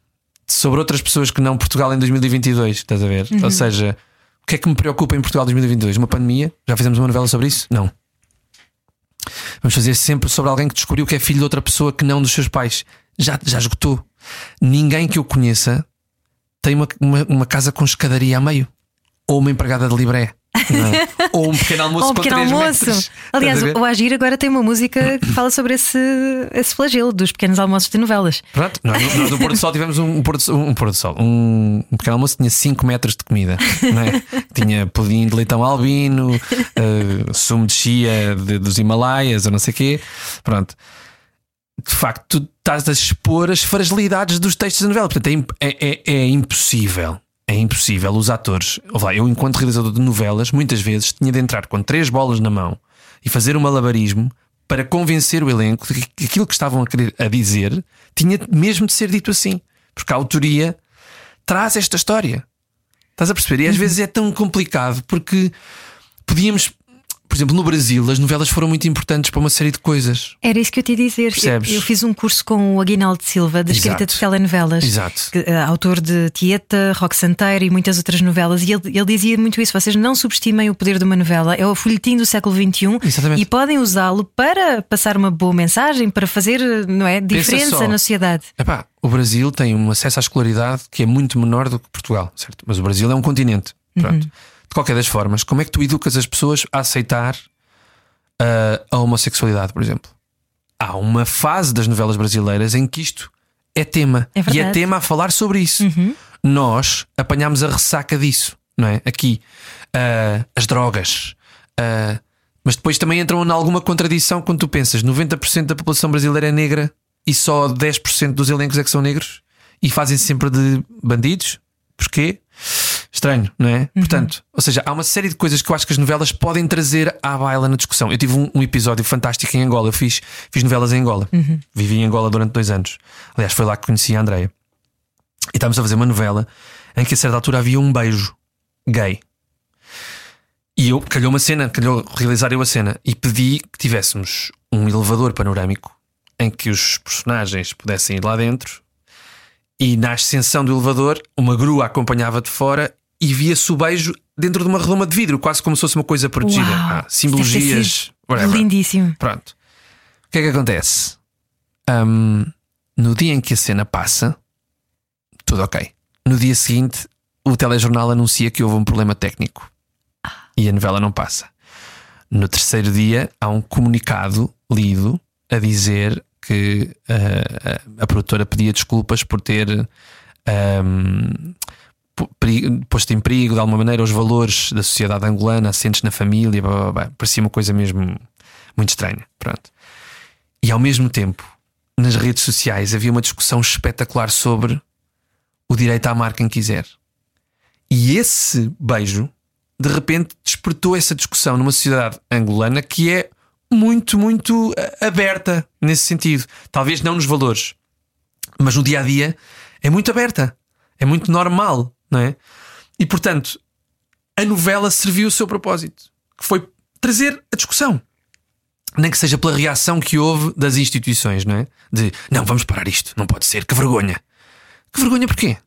sobre outras pessoas que não Portugal em 2022, estás a ver? Uhum. Ou seja, o que é que me preocupa em Portugal em 2022? Uma pandemia? Já fizemos uma novela sobre isso? Não. Vamos fazer sempre sobre alguém que descobriu que é filho de outra pessoa que não dos seus pais. Já, já esgotou. Ninguém que eu conheça tem uma, uma, uma casa com escadaria a meio. Ou uma empregada de libré. Ou um pequeno almoço Ou um pequeno almoço. Metros. Aliás, o Agir agora tem uma música que fala sobre esse, esse flagelo dos pequenos almoços de novelas. Pronto, nós, nós no Porto do Sol tivemos um, um, um, Porto do Sol. Um, um pequeno almoço tinha 5 metros de comida. É? tinha pudim de leitão albino, uh, sumo de chia de, dos Himalaias, ou não sei o quê. Pronto de facto, tu estás a expor as fragilidades dos textos da novela. Portanto, é, é, é, é impossível é impossível. Os atores, lá, eu, enquanto realizador de novelas, muitas vezes tinha de entrar com três bolas na mão e fazer um malabarismo para convencer o elenco de que aquilo que estavam a querer a dizer tinha mesmo de ser dito assim. Porque a autoria traz esta história. Estás a perceber? E às uhum. vezes é tão complicado porque podíamos por exemplo, no Brasil, as novelas foram muito importantes para uma série de coisas. Era isso que eu te ia dizer. Percebes? Eu, eu fiz um curso com o Aguinaldo Silva, de escrita de telenovelas. Exato. Que, uh, autor de Tieta, Rock Santeiro e muitas outras novelas. E ele, ele dizia muito isso: vocês não subestimem o poder de uma novela. É o folhetim do século XXI Exatamente. e podem usá-lo para passar uma boa mensagem, para fazer não é, diferença na sociedade. Epá, o Brasil tem um acesso à escolaridade que é muito menor do que Portugal, certo? Mas o Brasil é um continente. Pronto. Uhum. De qualquer das formas, como é que tu educas as pessoas a aceitar uh, a homossexualidade, por exemplo? Há uma fase das novelas brasileiras em que isto é tema. É e é. Uhum. tema a falar sobre isso. Nós apanhámos a ressaca disso, não é? Aqui. Ah, as drogas. Ah, mas depois também entram em alguma contradição quando tu pensas 90% da população brasileira é negra e só 10% dos elencos é que são negros e fazem sempre de bandidos. Porquê? Estranho, não é? Portanto, ou seja, há uma série de coisas que eu acho que as novelas podem trazer à baila na discussão. Eu tive um, um episódio fantástico em Angola. Eu fiz, fiz novelas em Angola. Vivi em Angola durante dois anos. Aliás, foi lá que conheci a Andreia. E estávamos a fazer uma novela em que a certa altura havia um beijo gay. E eu calhou uma cena, calhou realizar eu a cena e pedi que tivéssemos um elevador panorâmico em que os personagens pudessem ir lá dentro e na ascensão do elevador uma grua acompanhava de fora e via-se o beijo dentro de uma redoma de vidro, quase como se fosse uma coisa protegida. Uau, Ah, simbologias. whatever. Lindíssimo. Pronto. O que é que acontece? Hum, no dia em que a cena passa, tudo ok. No dia seguinte, o telejornal anuncia que houve um problema técnico e a novela não passa. No terceiro dia, há um comunicado lido a dizer que ah, a, a produtora pedia desculpas por ter peri- posto em perigo de alguma maneira os valores da sociedade angolana assentes na família. Blá, blá, blá. Parecia uma coisa mesmo muito estranha. Pronto. E ao mesmo tempo, nas redes sociais havia uma discussão espetacular sobre o direito a amar quem quiser. E esse beijo, de repente, despertou essa discussão numa sociedade angolana que é muito, muito ah, aberta nesse sentido. Talvez não nos valores, mas no dia a dia é muito aberta, é muito normal, não é? E portanto, a novela serviu o seu propósito, que foi trazer a discussão. Nem que seja pela reação que houve das instituições, não é? De não, vamos parar isto, não pode ser, que vergonha. Que vergonha porquê?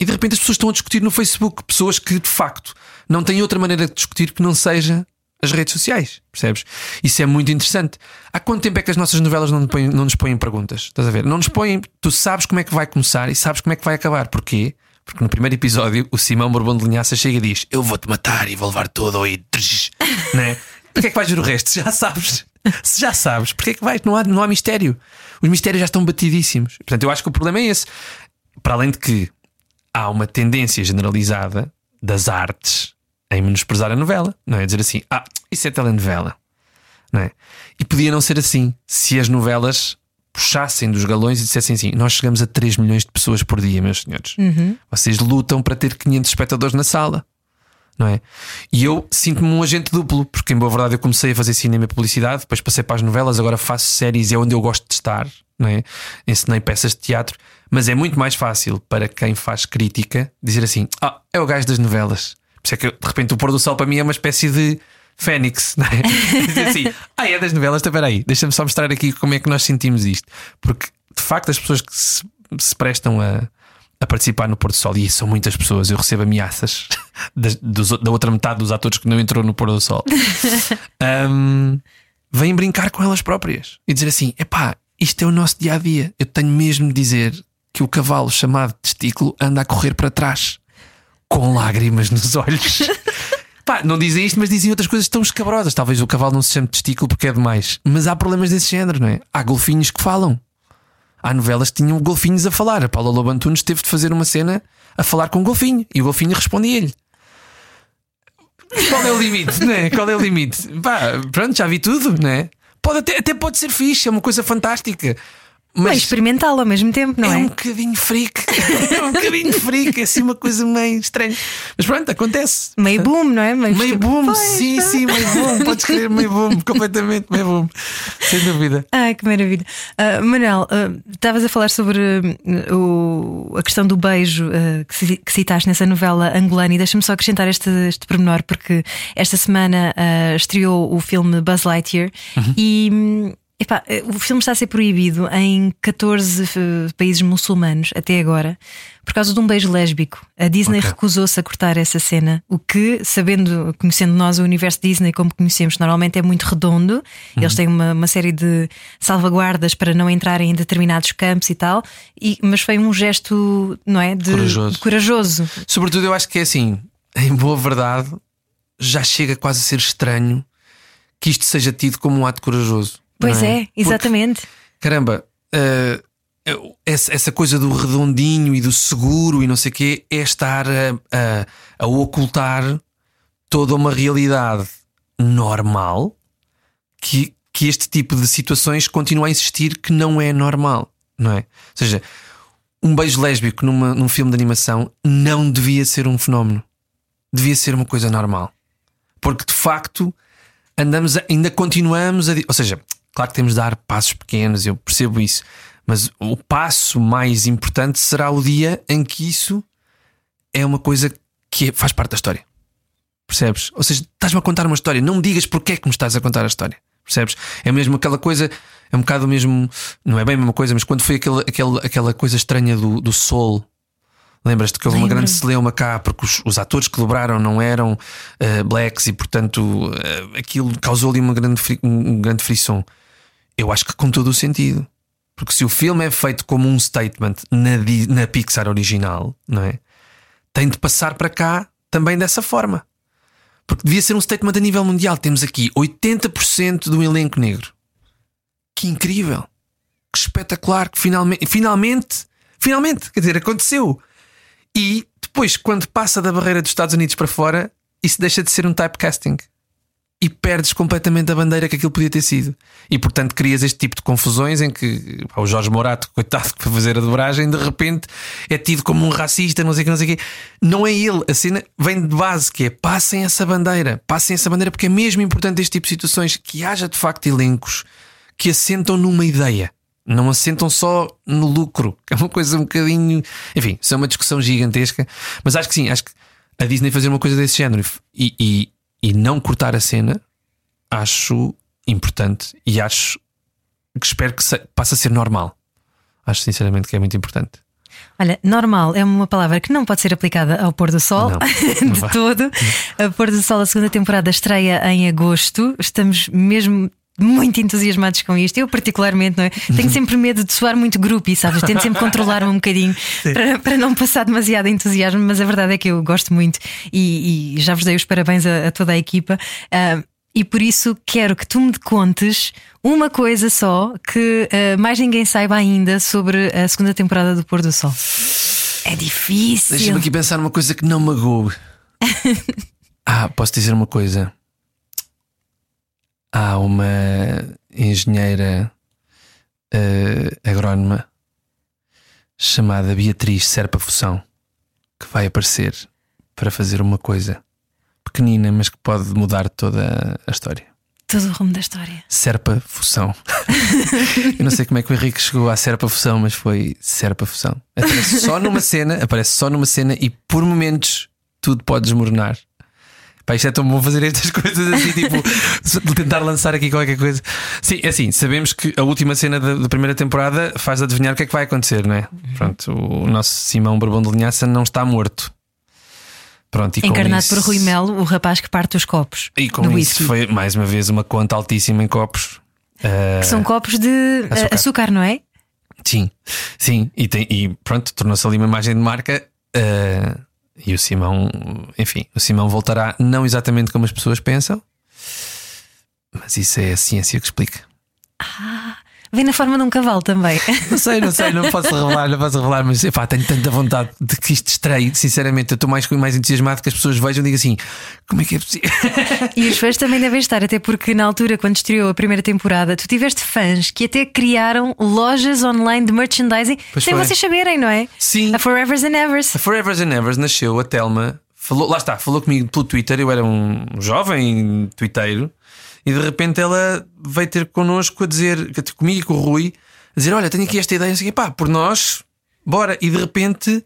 E de repente as pessoas estão a discutir no Facebook, pessoas que de facto não têm outra maneira de discutir que não seja as redes sociais, percebes? Isso é muito interessante. Há quanto tempo é que as nossas novelas não, põem- não nos põem perguntas? Estás a ver? Não nos põem. Tu sabes como é que vai começar e sabes como é que vai acabar. Porquê? Porque no primeiro episódio o Simão Bourbon de Linhaça chega e diz: Eu vou-te matar e vou levar todo ao trrr", né? Porquê é que vais ver o resto? Se já sabes. Se já sabes, porquê é que vais? Não há, não há mistério. Os mistérios já estão batidíssimos. Portanto, eu acho que o problema é esse. Para além de que há uma tendência generalizada das artes em menosprezar a novela, não é? Dizer assim, ah, isso é telenovela, não é? E podia não ser assim se as novelas puxassem dos galões e dissessem assim: Nós chegamos a 3 milhões de pessoas por dia, meus senhores. Vocês lutam para ter 500 espectadores na sala. Não é? E eu sinto-me um agente duplo, porque em boa verdade eu comecei a fazer cinema e publicidade, depois passei para as novelas, agora faço séries, é onde eu gosto de estar, não é? Ensinei peças de teatro, mas é muito mais fácil para quem faz crítica dizer assim: Ah, é o gajo das novelas. Por isso é que de repente o pôr do sol para mim é uma espécie de Fênix, não é? Dizer assim, ah, é das novelas, então peraí, deixa-me só mostrar aqui como é que nós sentimos isto. Porque de facto as pessoas que se, se prestam a, a participar no Pôr do Sol, e são muitas pessoas, eu recebo ameaças das- dos- da outra metade dos atores que não entrou no Pôr do Sol, Ahm, vêm brincar com elas próprias e dizer assim: epá, isto é o nosso dia a dia. Eu tenho mesmo de dizer que o cavalo chamado testículo anda a correr para trás com lágrimas nos olhos. Pá, não dizem isto, mas dizem outras coisas tão escabrosas. Talvez o cavalo não se chame testículo porque é demais. Mas há problemas desse género, não é? Há golfinhos que falam. Há novelas que tinham golfinhos a falar. A Paula Lobo Antunes teve de fazer uma cena a falar com um golfinho e o golfinho respondia-lhe. Qual é o limite, né? Qual é o limite? Pá, pronto, já vi tudo, né? Pode até, até pode ser fixe, é uma coisa fantástica. Mas Mas experimentá-lo ao mesmo tempo, não é é? um bocadinho freak. é um bocadinho freak, é assim uma coisa meio estranha. Mas pronto, acontece. Meio boom, não é? Meio, Meio boom, sim, sim, meio boom. Podes crer, meio boom, completamente meio boom. Sem dúvida. Ai, que maravilha. Ah, Manuel, ah, estavas a falar sobre ah, o- a questão do beijo que, que citaste nessa novela angolana e deixa-me só acrescentar este, este pormenor, porque esta semana estreou o filme Buzz Lightyear e. epá, eh, o filme está a ser proibido em 14 eh, países muçulmanos até agora por causa de um beijo lésbico. A Disney Ok. recusou-se a cortar essa cena, o que, sabendo, conhecendo nós o universo Disney como conhecemos, normalmente é muito redondo. Eles têm uma, uma série de salvaguardas para não entrarem em determinados campos e tal, e, mas foi um gesto, não é? De, Corajoso. corajoso. Sobretudo, eu acho que é assim, em boa verdade, já chega quase a ser estranho que isto seja tido como um ato corajoso. Pois é, Porque, exatamente. caramba, eh, essa, essa coisa do redondinho e do seguro e não sei o quê é estar a, a, a ocultar toda uma realidade normal que, que este tipo de situações continua a insistir que não é normal, não é? Ou seja, um beijo lésbico numa, num filme de animação não devia ser um fenómeno, devia ser uma coisa normal, porque de facto andamos, a, ainda continuamos a. Ou seja, claro que temos de dar passos pequenos, eu percebo isso, mas o passo mais importante será o dia em que isso é uma coisa que faz parte da história. Percebes? Ou seja, estás-me a contar uma história, não me digas porque é que me estás a contar a história. Percebes? É mesmo aquela coisa, é um bocado mesmo, não é bem a mesma coisa, mas quando foi aquele, aquele, aquela coisa estranha do, do Sol. Lembras-te que houve uma grande celeuma cá porque os, os, atores que dobraram não eram uh, blacks e, portanto, uh, aquilo causou ali uma grande, um grande frisson. Eu acho que com todo o sentido. Porque se o filme é feito como um statement na, na Pixar original, não é? Tem de passar para cá também dessa forma. Porque devia ser um statement a nível mundial. Temos aqui 80% do elenco negro. Que incrível! Que espetacular! Que finalmente, finalmente, finalmente, quer dizer, aconteceu. E depois, quando passa da barreira dos Estados Unidos para fora, isso deixa de ser um typecasting e perdes completamente a bandeira que aquilo podia ter sido. E portanto crias este tipo de confusões em que pá, o Jorge Morato, coitado, que foi fazer a dobragem, de repente é tido como um racista, não sei o que, não sei o que. Não é ele, a cena vem de base, que é passem essa bandeira, passem essa bandeira, porque é mesmo importante este tipo de situações que haja de facto elencos que assentam numa ideia. Não assentam só no lucro, que é uma coisa um bocadinho. Enfim, isso é uma discussão gigantesca. Mas acho que sim, acho que a Disney fazer uma coisa desse género e, e e não cortar a cena, acho importante e acho que espero que passe a ser normal. Acho sinceramente que é muito importante. Olha, normal é uma palavra que não pode ser aplicada ao pôr do sol não, de todo. A pôr do sol, a segunda temporada estreia em agosto. Estamos mesmo muito entusiasmados com isto. Eu, particularmente, não é? tenho sempre medo de soar muito grupo, sabes? Tento sempre controlar-me um bocadinho para, para não passar demasiado entusiasmo, mas a verdade é que eu gosto muito e, e já vos dei os parabéns a, a toda a equipa. Uh, e por isso quero que tu me contes uma coisa só que uh, mais ninguém saiba ainda sobre a segunda temporada do Pôr do Sol. É difícil. Deixa-me aqui pensar numa coisa que não magoe. ah, posso dizer uma coisa há uma engenheira uh, agrónoma chamada Beatriz Serpa Fução que vai aparecer para fazer uma coisa pequenina, mas que pode mudar toda a história. Todo o rumo da história. Serpa Fusão. Eu não sei como é que o Henrique chegou à Serpa Fusão, mas foi Serpa Fusão. Aparece só numa cena, aparece só numa cena e por momentos tudo pode desmoronar. Pá, isto é tão bom fazer estas coisas assim, tipo, tentar lançar aqui qualquer coisa. Sim, é assim, sabemos que a última cena da, da, primeira temporada faz adivinhar o que é que vai acontecer, não é? Pronto, o nosso Simão Bourbon de Linhaça não está morto. Pronto, Encarnado isso... por Rui Melo, o rapaz que parte os copos. E com isso whisky. foi mais uma vez uma conta altíssima em copos. Uh... Que são copos de eh, açúcar, açúcar não é? Sim, sim, e, tem, e pronto, tornou-se ali uma imagem de marca. Uh, e o Simão, enfim, o Simão voltará não exatamente como as pessoas pensam, mas isso é a ciência que explica. Ah, vem na forma de um cavalo também. Não sei, não sei, não posso revelar, não posso revelar, mas epá, tenho tanta vontade de que isto estreie. Sinceramente, eu estou mais, mais entusiasmado que as pessoas vejam e digam assim: como é que é possível? E os fãs também devem estar, até porque na altura, quando estreou a primeira temporada, tu tiveste fãs que até criaram lojas online de merchandising pois sem foi. vocês saberem, não é? Sim. A Forevers and Evers. A Forevers and Evers nasceu, a Telma. Falou, lá está, falou comigo pelo Twitter. Eu era um jovem twitteiro e de repente ela veio ter connosco a dizer, comigo e com o Rui, a dizer: Olha, tenho aqui esta ideia, assim, pá, por nós, bora. E de repente.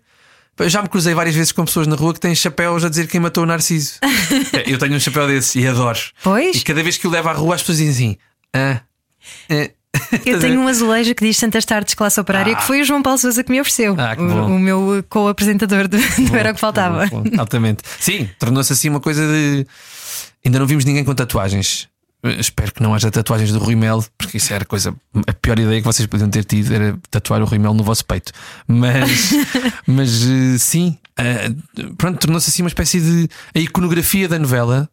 Eu já me cruzei várias vezes com pessoas na rua que têm chapéus a dizer quem matou o Narciso. eu tenho um chapéu desse e adoro. Pois. E cada vez que o levo à rua, as pessoas dizem assim: ah, ah. Eu tenho um azulejo que diz Santas Tardes Classe Operária, ah. que foi o João Paulo Souza que me ofereceu. Ah, o, o, meu co-apresentador do, do Era o que Faltava. Bom, bom, altamente. Sim, tornou-se assim uma coisa de. Ainda não vimos ninguém com tatuagens. Espero que não haja tatuagens do Rui Mel, porque isso era a coisa, a pior ideia que vocês podiam ter tido era tatuar o Rui Mel no vosso peito. Mas, mas eh, sim, uh, pronto, tornou-se assim uma espécie de. A iconografia da novela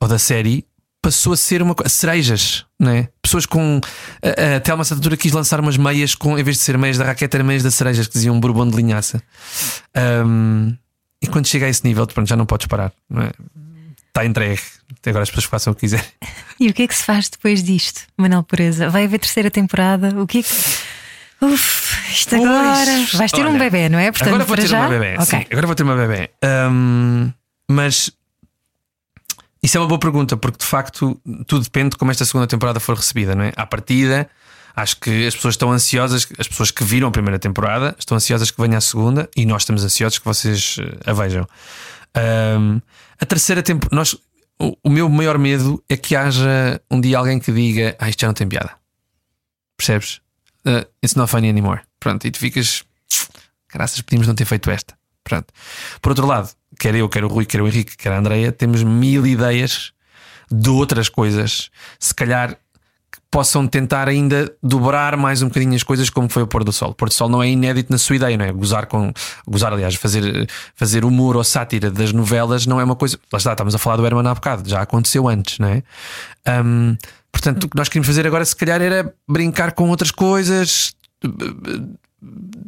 ou da série passou a ser uma coisa. Cerejas, não é? pessoas com. A, a Telma Santatura quis lançar umas meias com, em vez de ser meias da raquete, eram meias da cerejas que diziam um bourbon de linhaça. Um, e quando chega a esse nível, pronto, já não podes parar. Não é? Está entregue. Até agora as pessoas façam o que quiserem. E o que é que se faz depois disto, Manuel Pureza? Vai haver terceira temporada? O que é que. Uf, isto agora. Vais ter Olha, um bebê, não é? Portanto, agora vou ter já? uma bebê. Ok. Sim, agora vou ter uma bebê. Um, mas isso é uma boa pergunta, porque de facto tudo depende de como esta segunda temporada for recebida, não é? À partida, acho que as pessoas estão ansiosas, as pessoas que viram a primeira temporada estão ansiosas que venha a segunda e nós estamos ansiosos que vocês eh, a vejam. Um, a terceira temporada, nós. O, o meu maior medo é que haja um dia alguém que diga: Ah, isto já não tem piada. Percebes? Uh, it's not funny anymore. Pronto, e tu ficas. Graças, podíamos não ter feito esta. Pronto. Por outro lado, quer eu, quer o Rui, quer o Henrique, quer a Andreia, temos mil ideias de outras coisas. Se calhar possam tentar ainda dobrar mais um bocadinho as coisas, como foi o Pôr do Sol. O Pôr do Sol não é inédito na sua ideia, não é? Gozar com. Gozar, aliás, fazer, fazer humor ou sátira das novelas não é uma coisa. Lá está, estamos a falar do Herman há bocado, já aconteceu antes, não é? Um, portanto, o que nós queríamos fazer agora, se calhar, era brincar com outras coisas.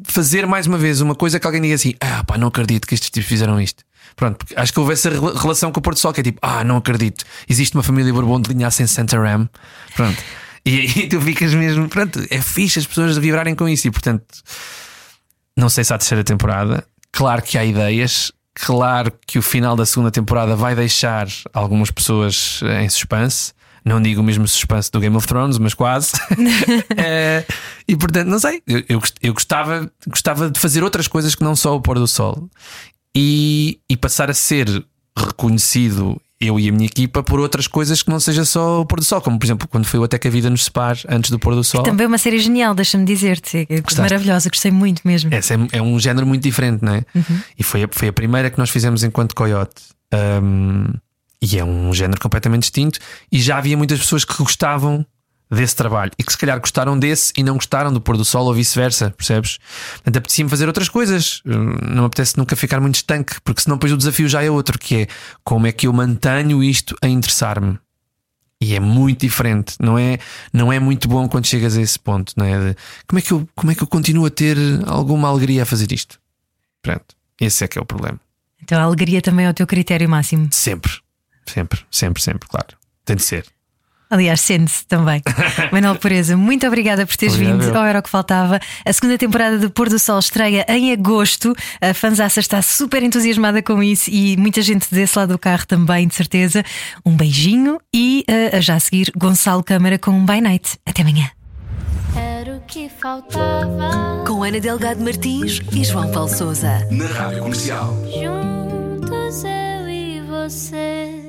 Fazer mais uma vez uma coisa que alguém diga assim: Ah, pá, não acredito que estes tipos fizeram isto. Pronto, acho que houve essa rela- relação com o Porto Sol que é tipo: Ah, não acredito, existe uma família Bourbon de linhaça em Santarém. Pronto. E aí tu ficas mesmo, pronto, é fixe as pessoas vibrarem com isso e portanto, não sei se há terceira temporada. Claro que há ideias, claro que o final da segunda temporada vai deixar algumas pessoas eh, em suspense. Não digo o mesmo suspense do Game of Thrones, mas quase. Eh, e portanto, não sei. Eu, eu, eu gostava, gostava de fazer outras coisas que não só o pôr do sol e, e passar a ser reconhecido, eu e a minha equipa, por outras coisas que não seja só o pôr do sol, como por exemplo quando foi o Até que a Vida nos Separe antes do pôr do sol. Também uma série genial, deixa-me dizer-te. É maravilhosa, gostei muito mesmo. Essa é, é um género muito diferente, não é? E foi, a- foi a primeira que nós fizemos enquanto Coyote. Um, e é um género completamente distinto. E já havia muitas pessoas que gostavam desse trabalho e que se calhar gostaram desse e não gostaram do pôr do sol ou vice-versa, percebes? Portanto, apetecia-me fazer outras coisas. Hum, Não me apetece nunca ficar muito estanque, porque senão depois o desafio já é outro, que é como é que eu mantenho isto a interessar-me. E é muito diferente, não é, não é muito bom quando chegas a esse ponto, não é? De, como, é que eu, como é que eu continuo a ter alguma alegria a fazer isto? Pronto, esse é que é o problema. Então a alegria também é o teu critério máximo. Sempre, sempre, sempre, sempre, claro. Tem de ser. Aliás, sente-se também. Manuel Pureza, muito obrigada por teres Obrigado, vindo ao Era o que Faltava. A segunda temporada do Pôr do Sol estreia em agosto. A Fanzaça está super entusiasmada com isso e muita gente desse lado do carro também, de certeza. Um beijinho e eh, a já a seguir Gonçalo Câmara com um By Night. Até amanhã. Era o que faltava. Com Ana Delgado Martins e João Paulo Souza. Na Rádio Comercial. Juntos eu e você.